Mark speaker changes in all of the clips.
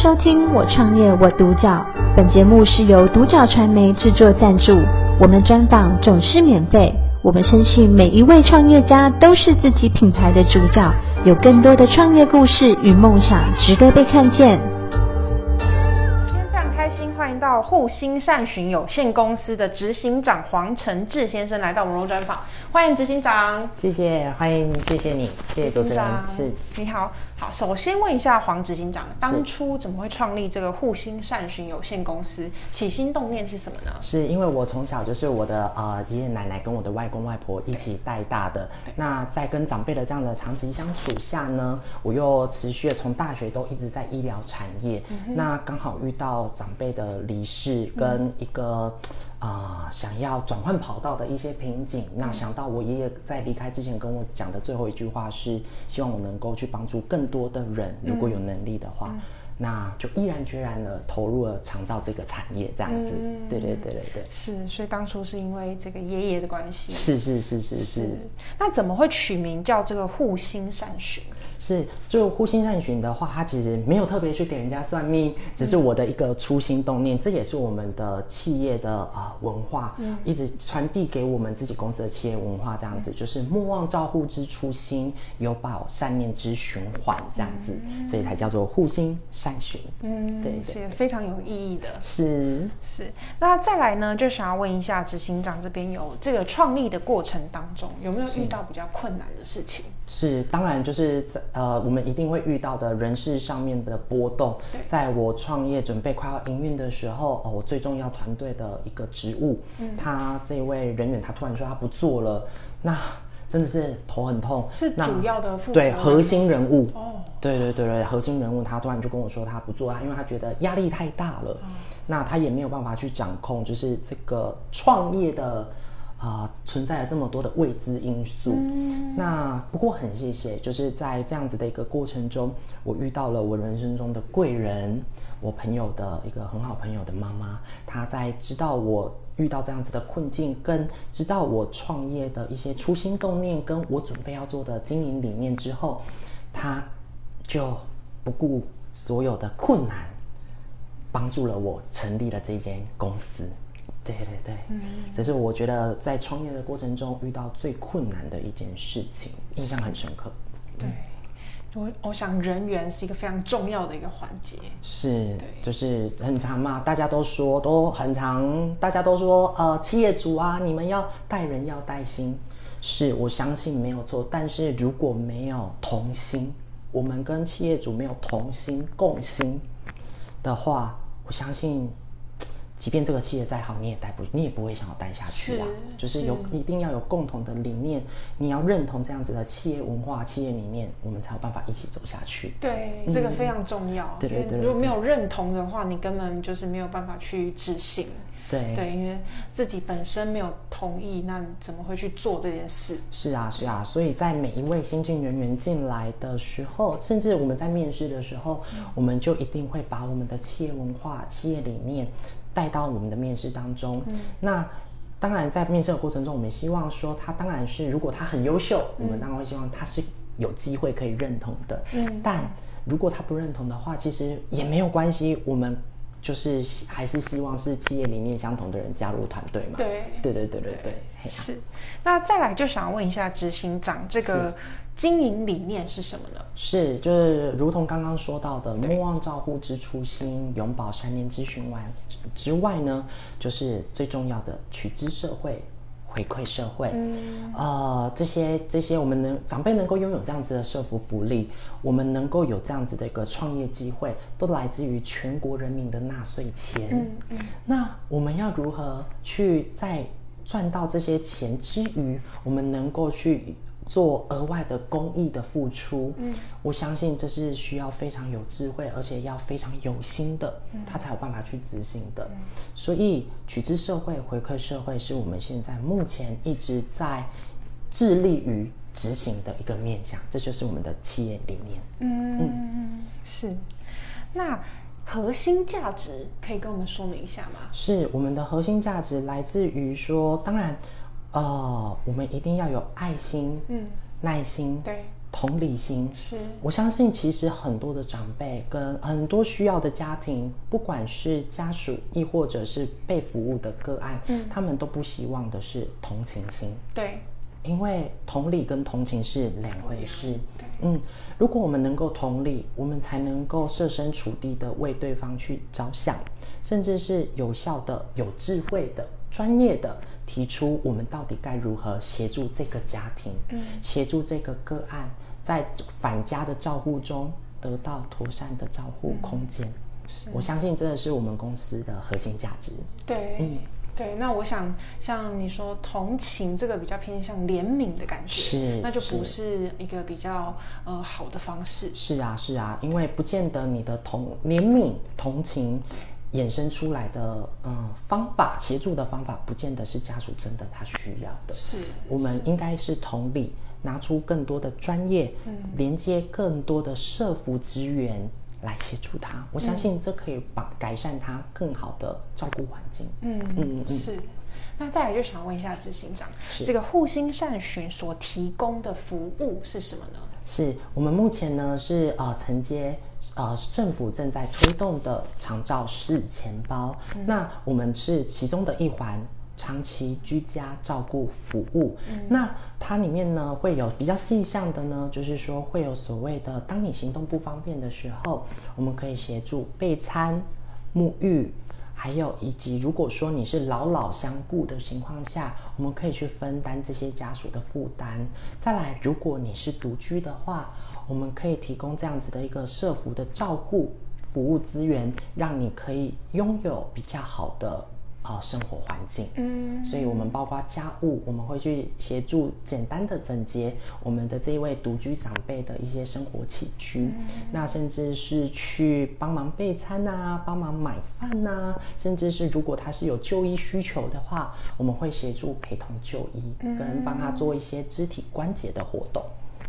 Speaker 1: 收听我创业我独角，本节目是由独角传媒制作赞助，我们专访总是免费。我们深信每一位创业家都是自己品牌的主角，有更多的创业故事与梦想值得被看见。
Speaker 2: 欢迎到护心善寻有限公司的执行长黄承志先生来到我们专访，欢迎执行长。
Speaker 3: 谢谢，欢迎，谢谢你，谢谢主持人。是，
Speaker 2: 你好，好，首先问一下黄执行长，当初怎么会创立这个护心善寻有限公司？起心动念是什么呢？
Speaker 3: 是因为我从小就是我的呃爷爷奶奶跟我的外公外婆一起带大的，那在跟长辈的这样的长期相处下呢，我又持续的从大学都一直在医疗产业，嗯、那刚好遇到长辈的。离世跟一个啊、呃、想要转换跑道的一些瓶颈，那想到我爷爷在离开之前跟我讲的最后一句话是，希望我能够去帮助更多的人，如果有能力的话。那就毅然决然的投入了长照这个产业，这样子，嗯、对对对对对。
Speaker 2: 是，所以当初是因为这个爷爷的关系。
Speaker 3: 是是是是是，是。
Speaker 2: 那怎么会取名叫这个护心善寻？
Speaker 3: 是，就护心善循的话，它其实没有特别去给人家算命，只是我的一个初心动念，嗯、这也是我们的企业的啊、呃、文化，嗯、一直传递给我们自己公司的企业文化，这样子，嗯、就是莫忘照护之初心，有保善念之循环，这样子，嗯、所以才叫做护心善循。
Speaker 2: 嗯，对，是非常有意义的。
Speaker 3: 是
Speaker 2: 是，那再来呢，就想要问一下执行长这边有这个创立的过程当中，有没有遇到比较困难的事情？
Speaker 3: 是，当然就是在呃，我们一定会遇到的人事上面的波动。对在我创业准备快要营运的时候，哦，我最重要团队的一个职务，嗯，他这位人员他突然说他不做了，那。真的是头很痛，
Speaker 2: 是主要的负责
Speaker 3: 对核心人物哦，对对对对，核心人物他突然就跟我说他不做，他因为他觉得压力太大了，嗯、那他也没有办法去掌控，就是这个创业的啊、呃、存在了这么多的未知因素。嗯、那不过很谢谢，就是在这样子的一个过程中，我遇到了我人生中的贵人，我朋友的一个很好朋友的妈妈，她在知道我。遇到这样子的困境，跟知道我创业的一些初心动念，跟我准备要做的经营理念之后，他就不顾所有的困难，帮助了我成立了这间公司。对对对，嗯，这是我觉得在创业的过程中遇到最困难的一件事情，印象很深刻。
Speaker 2: 对。我我想人缘是一个非常重要的一个环节，
Speaker 3: 是，对，就是很常嘛，大家都说都很常，大家都说呃，企业主啊，你们要带人要带心，是我相信没有错，但是如果没有同心，我们跟企业主没有同心共心的话，我相信。即便这个企业再好，你也待不，你也不会想要待下去啊。是就是有是一定要有共同的理念，你要认同这样子的企业文化、企业理念，我们才有办法一起走下去。
Speaker 2: 对，嗯、这个非常重要。对对对。如果没有认同的话，你根本就是没有办法去执行。对对，因为自己本身没有同意，那你怎么会去做这件事？
Speaker 3: 是啊是啊，所以在每一位新进人员进来的时候，甚至我们在面试的时候，嗯、我们就一定会把我们的企业文化、企业理念。带到我们的面试当中，嗯、那当然在面试的过程中，我们希望说他当然是如果他很优秀，嗯、我们当然会希望他是有机会可以认同的。嗯，但如果他不认同的话，其实也没有关系，我们就是还是希望是企业理念相同的人加入团队嘛。对，对对对对对，对
Speaker 2: 是。那再来就想问一下执行长这个。经营理念是什么呢？
Speaker 3: 是，就是如同刚刚说到的，莫忘照护之初心，永葆善念之循环之外呢，就是最重要的取之社会，回馈社会。嗯，呃，这些这些我们能长辈能够拥有这样子的社福福利，我们能够有这样子的一个创业机会，都来自于全国人民的纳税钱。嗯嗯。那我们要如何去在赚到这些钱之余，我们能够去。做额外的公益的付出，嗯，我相信这是需要非常有智慧，而且要非常有心的，嗯，他才有办法去执行的。嗯，所以取之社会，回馈社会，是我们现在目前一直在致力于执行的一个面向，这就是我们的企业理念。嗯
Speaker 2: 嗯，是。那核心价值可以跟我们说明一下吗？
Speaker 3: 是，我们的核心价值来自于说，当然。呃，我们一定要有爱心，嗯，耐心，对，同理心。
Speaker 2: 是，
Speaker 3: 我相信其实很多的长辈跟很多需要的家庭，不管是家属亦或者是被服务的个案，嗯，他们都不希望的是同情心。
Speaker 2: 对。
Speaker 3: 因为同理跟同情是两回事。对。嗯，如果我们能够同理，我们才能够设身处地的为对方去着想，甚至是有效的、有智慧的、专业的提出我们到底该如何协助这个家庭，嗯，协助这个个案在返家的照顾中得到妥善的照护空间。嗯，是。我相信这是我们公司的核心价值。
Speaker 2: 对。嗯。对，那我想像你说同情这个比较偏向怜悯的感觉，
Speaker 3: 是，
Speaker 2: 那就不是一个比较呃好的方式。
Speaker 3: 是啊，是啊，因为不见得你的同怜悯同情衍生出来的嗯方法协助的方法，不见得是家属真的他需要的。
Speaker 2: 是，
Speaker 3: 我们应该是同理，拿出更多的专业，嗯，连接更多的社服资源。来协助他，我相信这可以把改善他更好的照顾环境。
Speaker 2: 嗯嗯嗯，是。那再来就想问一下执行长，是这个护心善巡所提供的服务是什么呢？
Speaker 3: 是我们目前呢是呃承接呃政府正在推动的长照式钱包，嗯、那我们是其中的一环。长期居家照顾服务，嗯、那它里面呢会有比较细项的呢，就是说会有所谓的，当你行动不方便的时候，我们可以协助备餐、沐浴，还有以及如果说你是老老相顾的情况下，我们可以去分担这些家属的负担。再来，如果你是独居的话，我们可以提供这样子的一个社福的照顾服务资源，让你可以拥有比较好的。啊，生活环境，嗯，所以我们包括家务，我们会去协助简单的整洁我们的这一位独居长辈的一些生活起居，嗯，那甚至是去帮忙备餐啊，帮忙买饭啊，甚至是如果他是有就医需求的话，我们会协助陪同就医，跟帮他做一些肢体关节的活动，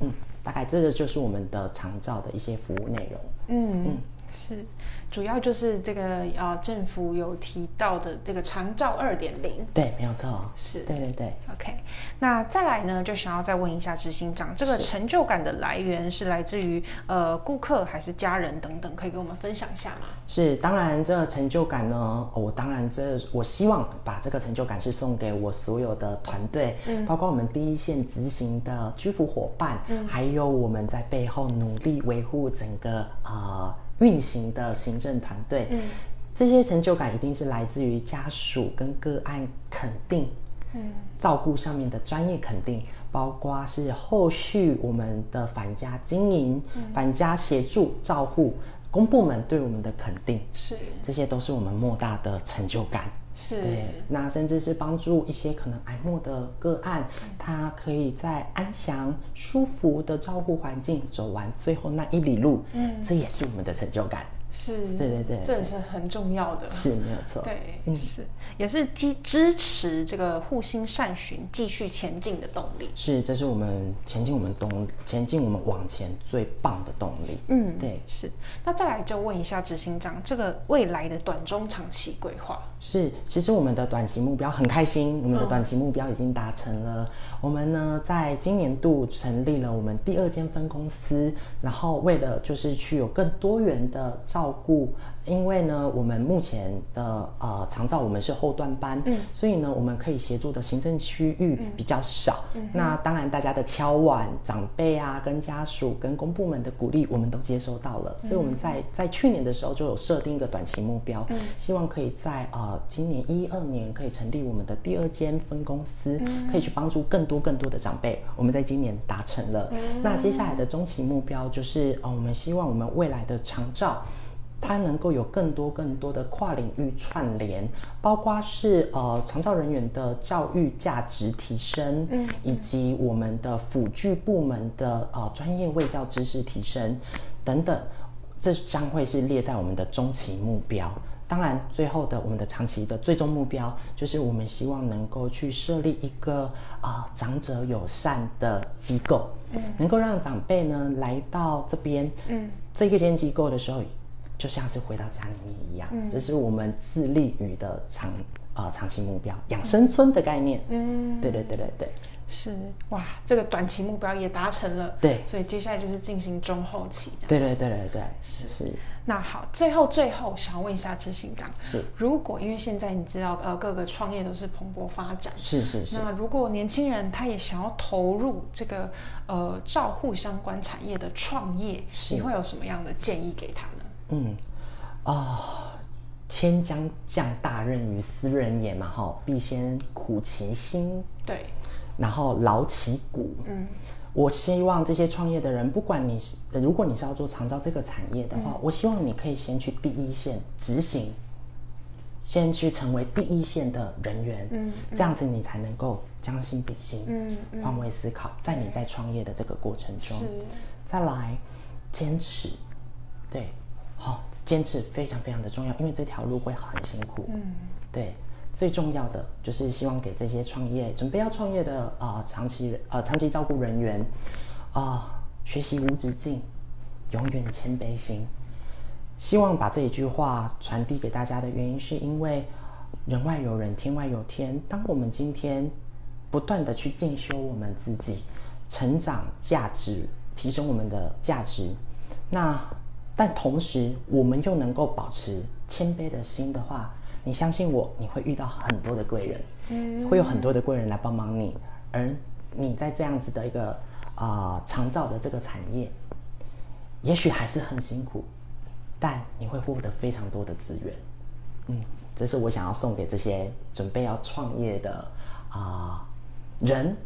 Speaker 3: 嗯，大概这个就是我们的长照的一些服务内容，
Speaker 2: 嗯。嗯，是。主要就是这个呃，政府有提到的这个长照二点零，
Speaker 3: 对，没有错，
Speaker 2: 是，
Speaker 3: 对对对
Speaker 2: ，OK。那再来呢，就想要再问一下执行长，这个成就感的来源是来自于呃顾客还是家人等等，可以跟我们分享一下吗？
Speaker 3: 是，当然这个成就感呢，我当然这我希望把这个成就感是送给我所有的团队，嗯，包括我们第一线执行的居服伙伴，嗯，还有我们在背后努力维护整个呃。运行的行政团队，嗯，这些成就感一定是来自于家属跟个案肯定，嗯，照顾上面的专业肯定，包括是后续我们的返家经营、嗯、返家协助照护，公部门对我们的肯定，
Speaker 2: 是，
Speaker 3: 这些都是我们莫大的成就感。
Speaker 2: 是，
Speaker 3: 对，那甚至是帮助一些可能癌末的个案，他可以在安详、舒服的照护环境走完最后那一里路，嗯，这也是我们的成就感。
Speaker 2: 是，
Speaker 3: 对对对，
Speaker 2: 这也是很重要的。
Speaker 3: 是，没有错。
Speaker 2: 对，嗯，是，也是支支持这个护心善寻继续前进的动力。
Speaker 3: 是，这是我们前进我们动前进我们往前最棒的动力。
Speaker 2: 嗯，对，是。那再来就问一下执行长，这个未来的短中长期规划？
Speaker 3: 是，其实我们的短期目标很开心，我们的短期目标已经达成了。嗯、我们呢，在今年度成立了我们第二间分公司，然后为了就是去有更多元的照顾。因为呢，我们目前的呃长照我们是后段班，嗯，所以呢，我们可以协助的行政区域比较少。嗯，那当然大家的敲碗、长辈啊、跟家属、跟公部门的鼓励，我们都接收到了。嗯，所以我们在在去年的时候就有设定一个短期目标，嗯，希望可以在呃今年一二年可以成立我们的第二间分公司，嗯，可以去帮助更多更多的长辈。我们在今年达成了。嗯，那接下来的中期目标就是呃我们希望我们未来的长照。它能够有更多更多的跨领域串联，包括是呃长照人员的教育价值提升，嗯，以及我们的辅具部门的呃专业卫教知识提升等等，这将会是列在我们的中期目标。当然，最后的我们的长期的最终目标，就是我们希望能够去设立一个啊、呃、长者友善的机构，嗯，能够让长辈呢来到这边，嗯，这个间机构的时候。就像是回到家里面一样，嗯，这是我们致力于的长呃长期目标，养生村的概念。嗯，对对对对对。
Speaker 2: 是哇，这个短期目标也达成了。
Speaker 3: 对，
Speaker 2: 所以接下来就是进行中后期。
Speaker 3: 对对对对对，
Speaker 2: 是是。那好，最后最后想要问一下执行长，
Speaker 3: 是
Speaker 2: 如果因为现在你知道呃各个创业都是蓬勃发展，
Speaker 3: 是是是。
Speaker 2: 那如果年轻人他也想要投入这个呃照护相关产业的创业，你会有什么样的建议给他呢？
Speaker 3: 嗯啊。呃天将降大任于斯人也嘛，哈，必先苦其心，
Speaker 2: 对，
Speaker 3: 然后劳其骨。嗯，我希望这些创业的人，不管你是，如果你是要做长照这个产业的话，嗯、我希望你可以先去第一线执行，先去成为第一线的人员，嗯，嗯。这样子你才能够将心比心，嗯，嗯。换位思考，在你在创业的这个过程中，再来坚持，对。好、哦，坚持非常非常的重要，因为这条路会很辛苦。嗯，对，最重要的就是希望给这些创业准备要创业的啊、呃、长期呃长期照顾人员啊、呃，学习无止境，永远谦卑心。希望把这一句话传递给大家的原因，是因为人外有人，天外有天。当我们今天不断的去进修我们自己，成长价值，提升我们的价值，那。但同时，我们又能够保持谦卑的心的话，你相信我，你会遇到很多的贵人，嗯，会有很多的贵人来帮忙你，而你在这样子的一个啊、呃、长照的这个产业，也许还是很辛苦，但你会获得非常多的资源，嗯，这是我想要送给这些准备要创业的啊、呃、人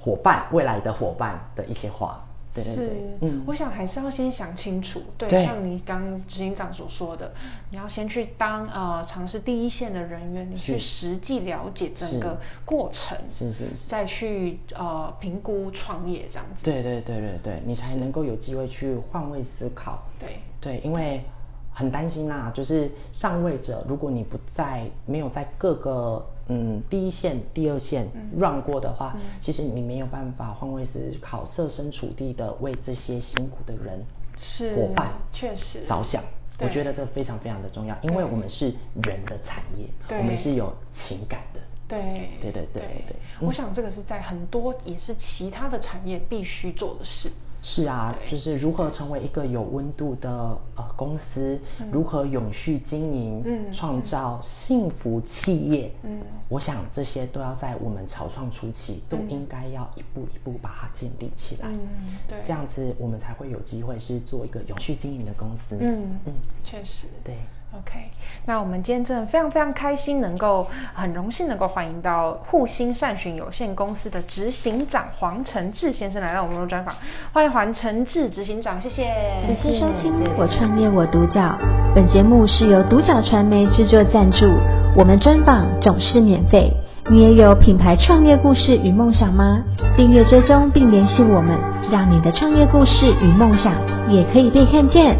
Speaker 3: 伙伴，未来的伙伴的一些话。对对对。
Speaker 2: 是，嗯，我想还是要先想清楚，对，对。像你刚执行长所说的，你要先去当呃尝试第一线的人员，你去实际了解整个过程，
Speaker 3: 是是，是，是，
Speaker 2: 再去呃评估创业这样子。
Speaker 3: 对对对对对，你才能够有机会去换位思考。
Speaker 2: 对。
Speaker 3: 对，因为。很担心啦，就是上位者，如果你不在，没有在各个嗯第一线、第二线 run 过的话，嗯、其实你没有办法换位思考，设身处地的为这些辛苦的人是伙伴
Speaker 2: 确实。
Speaker 3: 着想。我觉得这非常非常的重要，因为我们是人的产业，我们是有情感的。
Speaker 2: 对。
Speaker 3: 对对对对，对，
Speaker 2: 我想这个是在很多也是其他的产业必须做的事。
Speaker 3: 是啊，就是如何成为一个有温度的呃公司，嗯、如何永续经营，嗯，创造幸福企业，嗯，我想这些都要在我们草创初期，嗯、都应该要一步一步把它建立起来，嗯，对，这样子我们才会有机会是做一个永续经营的公司，
Speaker 2: 嗯嗯，确实，
Speaker 3: 对。
Speaker 2: OK，那我们今天真的非常非常开心，能够很荣幸能够欢迎到护心善寻有限公司的执行长黄承志先生来到我们的专访，欢迎黄承志执行长，谢谢。
Speaker 1: 谢谢收听我创业我独角，本节目是由独角传媒制作赞助，我们专访总是免费。你也有品牌创业故事与梦想吗？订阅追踪并联系我们，让你的创业故事与梦想也可以被看见。